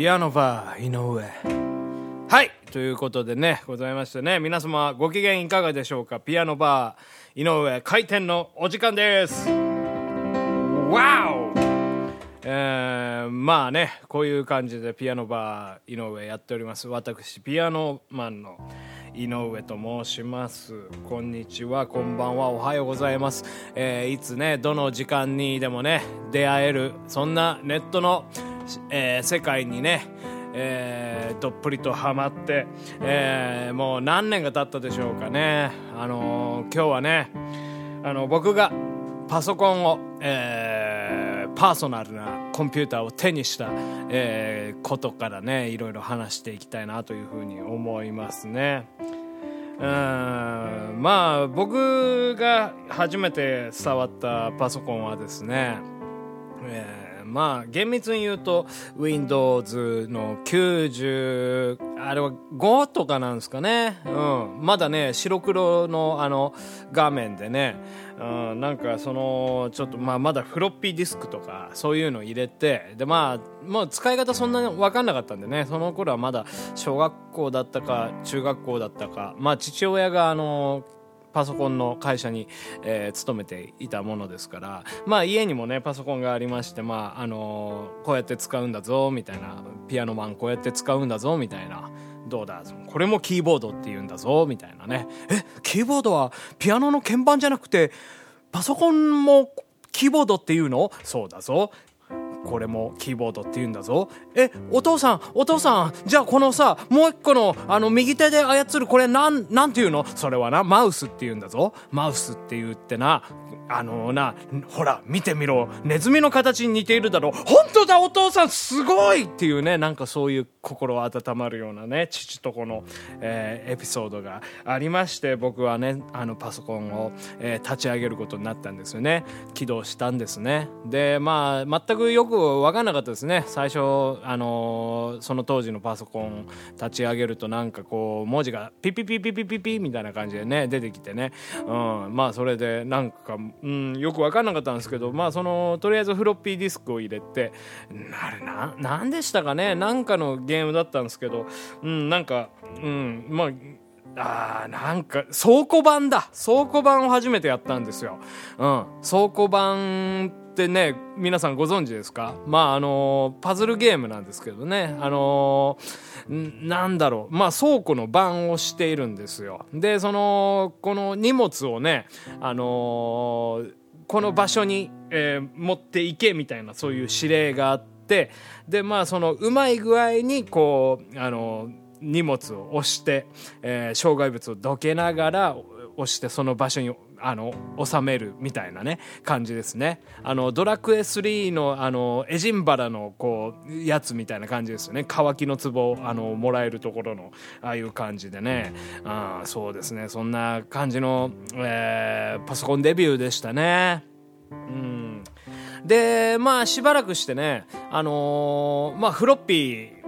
ピアノバー井上。はい。ということでねございましてね皆様ご機嫌いかがでしょうか？ピアノバー井上開店のお時間です。わおえー、まあねこういう感じでピアノバー井上やっております。私ピアノマンの井上と申します。こんにちは。こんばんは。おはようございます、えー、いつねどの時間にでもね出会えるそんなネットの、えー、世界にねえー、どっぷりとハマって、えー、もう何年が経ったでしょうかね。あのー、今日はねあの僕がパソコンを、えー、パーソナルなコンピューターを手にした、えー、ことからねいろいろ話していきたいなというふうに思いますね。うんまあ僕が初めて触ったパソコンはですね、えーまあ厳密に言うと Windows の90あれは5とかなんですかね、うん、まだね白黒のあの画面でね、うん、なんかそのちょっとまあまだフロッピーディスクとかそういうの入れてでまあもう使い方そんなに分かんなかったんでね。その頃はまだ小学校だったか中学校だったか。まあ父親があのパソコンの会社に、えー、勤めていたものですからまあ家にもねパソコンがありましてまああのー、こうやって使うんだぞみたいなピアノマンこうやって使うんだぞみたいなどうだこれもキーボードって言うんだぞみたいなね。えキーボードはピアノの鍵盤じゃなくてパソコンもキーボードっていうの？そうだぞ。これもキーボードって言うんだぞ。えお父さんお父さんじゃあこのさもう一個のあの右手で操るこれなんなんて言うの？それはなマウスって言うんだぞ。マウスって言ってなあのなほら見てみろ。ネズミの形に似ているだろ。本当だお父さんすごいっていうねなんかそういう心温まるようなね父と子の、えー、エピソードがありまして僕はねあのパソコンを、えー、立ち上げることになったんですよね。起動したんですね。でまあ全くよく分かんなかったですね。最初あのー、その当時のパソコン立ち上げるとなんかこう文字がピピピピピピピみたいな感じでね出てきてね、うん、まあそれでなんか、うん、よく分かんなかったんですけどまあそのとりあえずフロッピーディスクを入れてあれな何でしたかね。なんかのゲームだったんですけど、うん、なんか、うん、まあ、あーなんか倉庫版だ倉庫版を初めてやったんですよ。うん、倉庫版ってね皆さんご存知ですか？まああのパズルゲームなんですけどねあのなんだろうまあ倉庫の番をしているんですよ。でそのこの荷物をねあのこの場所に、えー、持っていけみたいなそういう指令があって。ってでまあそのうまい具合にこうあの荷物を押して、えー、障害物をどけながら押してその場所にあの収めるみたいなね感じですね。あのドラクエ3のあのエジンバラのこうやつみたいな感じですよね。乾きの壺あのもらえるところのああいう感じでね。あそうですね。そんな感じの、えー、パソコンデビューでしたね。うん。で、まあしばらくしてね、あのー、まあフロッピー、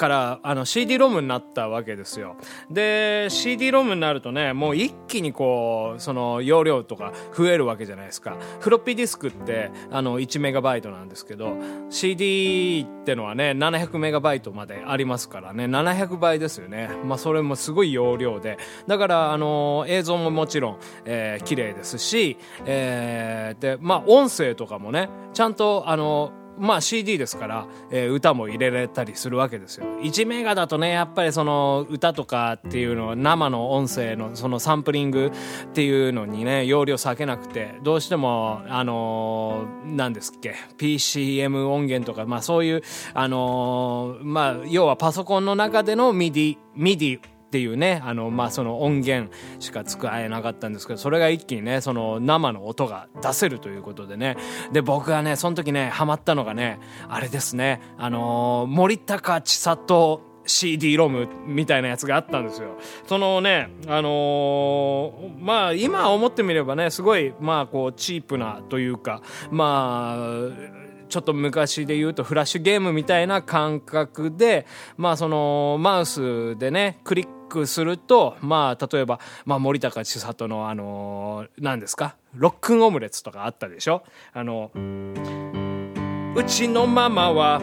からあの CD ロムになったわけですよ。で CD ロムになるとねもう一気にこうその容量とか増えるわけじゃないですか。フロッピーディスクってあの1メガバイトなんですけど CD ってのはね700メガバイトまでありますからね。700倍ですよね。まあそれもすごい容量で。だからあの映像ももちろん、えー、綺麗ですし、えー、でまあ音声とかもねちゃんとあのまあ CD ですから、えー、歌も入れられたりするわけですよ。1メガだとね、やっぱりその歌とかっていうのは生の音声のそのサンプリングっていうのにね、容量避けなくて、どうしても、あのー、何ですっけ、PCM 音源とか、まあそういう、あのー、まあ要はパソコンの中での MIDI、MIDI っていうね、あの、まあ、その音源しか使えなかったんですけど、それが一気にね、その生の音が出せるということでね。で、僕がね、その時ね、ハマったのがね、あれですね、あのー、森高千里 CD ロムみたいなやつがあったんですよ。そのね、あのー、まあ今思ってみればね、すごい、まあこうチープなというか、まあ、ちょっと昔で言うとフラッシュゲームみたいな感覚で、まあそのマウスでね、クリックすると、まあ例えば、まあ森高千里のあのー、何ですか？ロックンオムレツとかあったでしょ？あの、うちのママは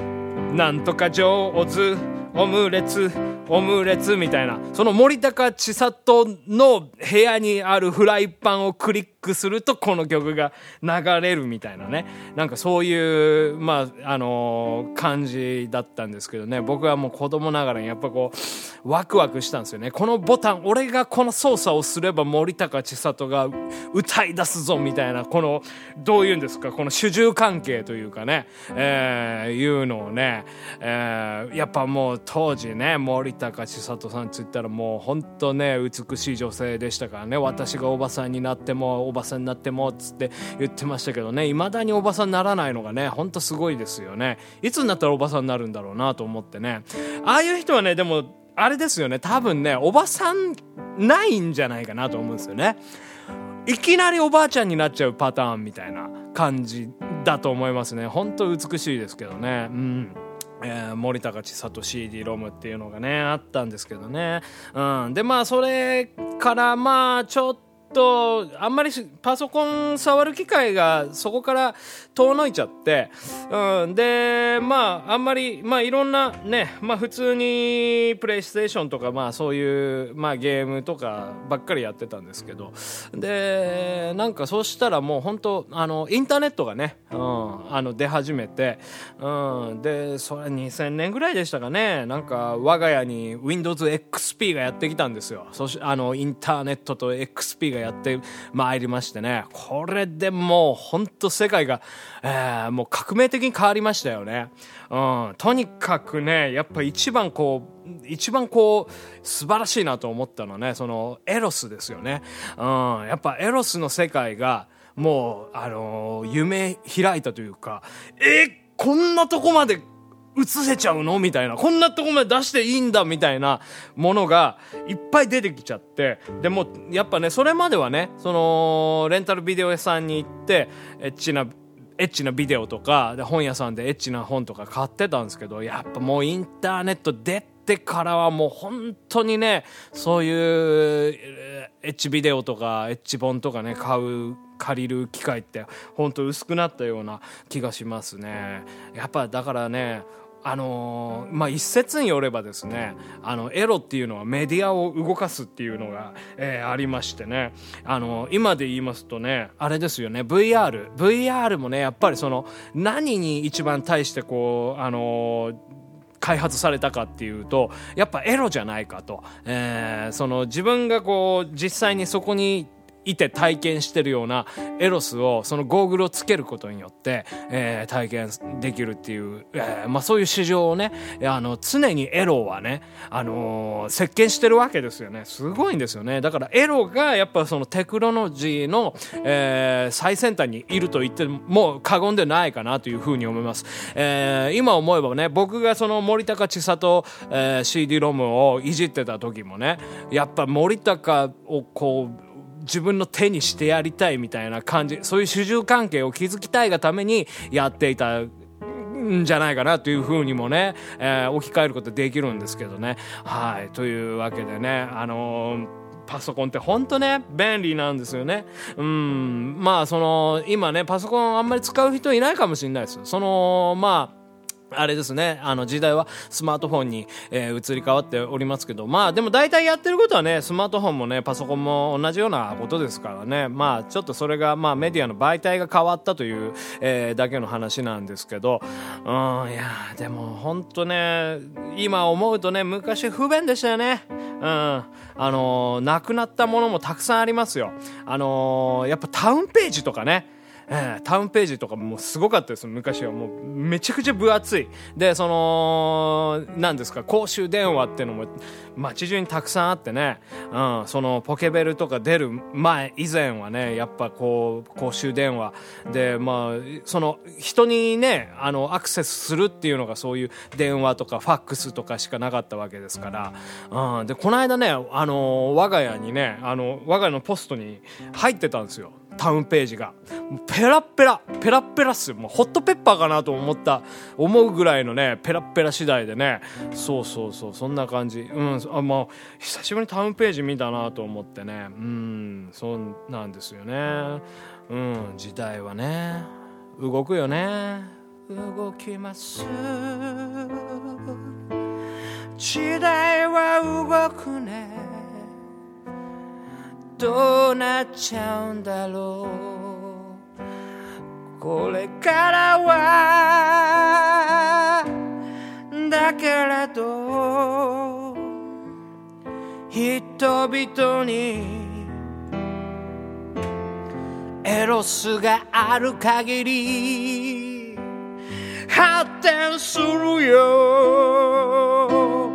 なんとか上手オムレツオムレツみたいな。その森高千里の部屋にあるフライパンをクリックするとこの曲が流れるみたいなね。なんかそういうまああのー、感じだったんですけどね。僕はもう子供ながらにやっぱこうワクワクしたんですよね。このボタン俺がこの操作をすれば森高千里が歌い出すぞみたいなこのどういうんですかこの主従関係というかね、えー、いうのをね、えー、やっぱもう当時ね森高千里さんつったらもうほんとね美しい女性でしたからね。私がおばさんになってもおばさんになってもっつって言ってましたけどね。未だにおばさんにならないのがねほんとすごいですよね。いつになったらおばさんになるんだろうなと思ってね。ああいう人はねでもあれですよね。多分ねおばさんないんじゃないかなと思うんですよね。いきなりおばあちゃんになっちゃうパターンみたいな感じだと思いますね。本当美しいですけどね。うん。えー、森高千里 CD ロムっていうのがねあったんですけどね、うん、でまあそれからまあちょっととあんまりパソコン触る機会がそこから遠のいちゃって、うん、でまああんまりまあいろんなねまあ普通にプレイステーションとかまあそういうまあゲームとかばっかりやってたんですけどでなんかそうしたらもう本当あのインターネットがね、うん、あの出始めて、うん、でそれ2000年ぐらいでしたかねなんか我が家に WindowsXP がやってきたんですよ。そしあのインターネットと XP ががやってまいりましてね。これでもうほんと世界が、えー、もう革命的に変わりましたよね、うん、とにかくねやっぱ一番こう一番こう素晴らしいなと思ったのはねそのエロスですよね、うん、やっぱエロスの世界がもうあのー、夢開いたというかえこんなとこまで映せちゃうの？みたいな。こんなとこまで出していいんだみたいなものがいっぱい出てきちゃって。でも、やっぱね、それまではね、その、レンタルビデオ屋さんに行って、エッチな、エッチなビデオとか、で本屋さんでエッチな本とか買ってたんですけど、やっぱもうインターネット出てからはもう本当にね、そういうエッチビデオとかエッチ本とかね、買う借りる機会って本当薄くなったような気がしますね。やっぱだからねあのー、まあ、一説によればですねあのエロっていうのはメディアを動かすっていうのが、えー、ありましてね、あのー、今で言いますとねあれですよね VR VR もねやっぱりその何に一番対してこうあの開発されたかっていうとやっぱエロじゃないかと、えー、その自分がこう実際にそこにいて体験してるようなエロスをそのゴーグルをつけることによって、えー、体験できるっていう、えー、まあ、そういう市場をねあの常にエロはね、あのー、席巻してるわけですよね。すごいんですよね。だからエロがやっぱそのテクノロジーの、え最先端にいると言っても過言でないかなというふうに思います、え今思えばね僕がその森高千里、えー CD ロムをいじってた時もねやっぱ森高をこう自分の手にしてやりたいみたいな感じそういう主従関係を築きたいがためにやっていたんじゃないかなというふうにもね、えー、置き換えることできるんですけどね。はいというわけでねあのーパソコンって本当ね便利なんですよねうんまあその今ねパソコンあんまり使う人いないかもしれないですそのまあれですね、あの時代はスマートフォンに、えー、移り変わっておりますけど、まあでも大体やってることはね、スマートフォンもね、パソコンも同じようなことですからね、まあちょっとそれが、まあメディアの媒体が変わったという、えー、だけの話なんですけど、うん、いやでも本当ね、今思うとね、昔不便でしたよね。うん、あのー、なくなったものもたくさんありますよ。あのー、やっぱタウンページとかね、えー、タウンページとかもすごかったです昔は。もうめちゃくちゃ分厚い。でその何ですか公衆電話っていうのも街中にたくさんあってね、うん、そのポケベルとか出る前以前はねやっぱこう公衆電話。でまあその人にねあのアクセスするっていうのがそういう電話とかファックスとかしかなかったわけですから、うん、でこの間ねあの我が家にねあの我が家のポストに入ってたんですよ。タウンページが。ペラペラペラペラっすもうホットペッパーかなと思った思うぐらいのねペラペラ次第でね。そうそうそうそんな感じ。うんあまあ久しぶりにタウンページ見たなと思ってね。うんそうなんですよね。うん時代はね。動くよね。動きます。時代は動くね。どうなっちゃうんだろうこれからはだけれど人々にエロスがある限り発展するよ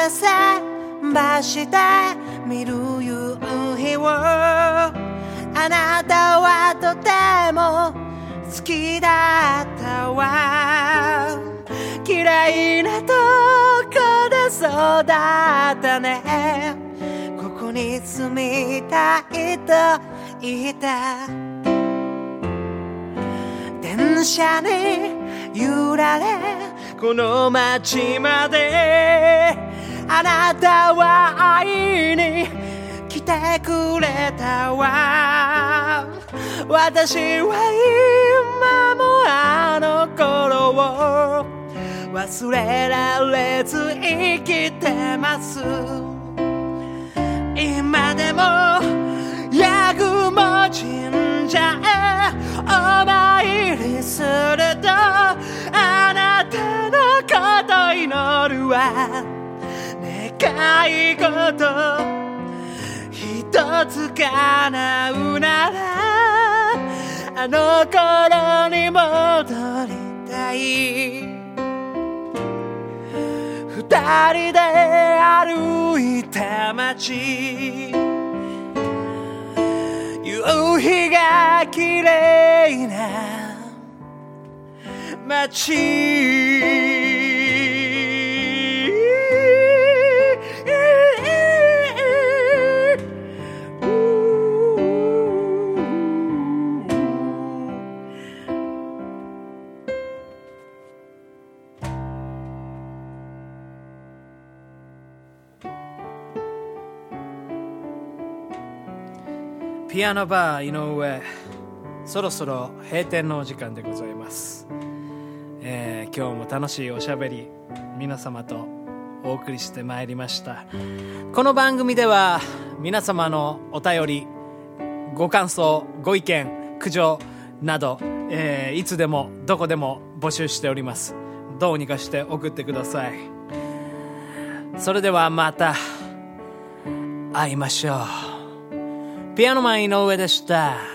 らせ橋で見る夕日を。あなたはとても好きだったわ。綺麗なとこで育ったね。ここに住みたいと言った。電車に揺られこの街まで。あなたは会いに来てくれたわ。私は今もあの頃を忘れられず生きてます。今でも八雲神社へお参りするとあなたのこと祈るわ。願い事一つ叶うならあの頃に戻りたい。二人で歩いた街。夕日が綺麗な街。ピアノバー井上。そろそろ閉店のお時間でございます、えー今日も楽しいおしゃべり皆様とお送りしてまいりました。この番組では皆様のお便りご感想ご意見苦情など、えーいつでもどこでも募集しております。どうにかして送ってください。それではまた会いましょう。ピアノマン井上でした。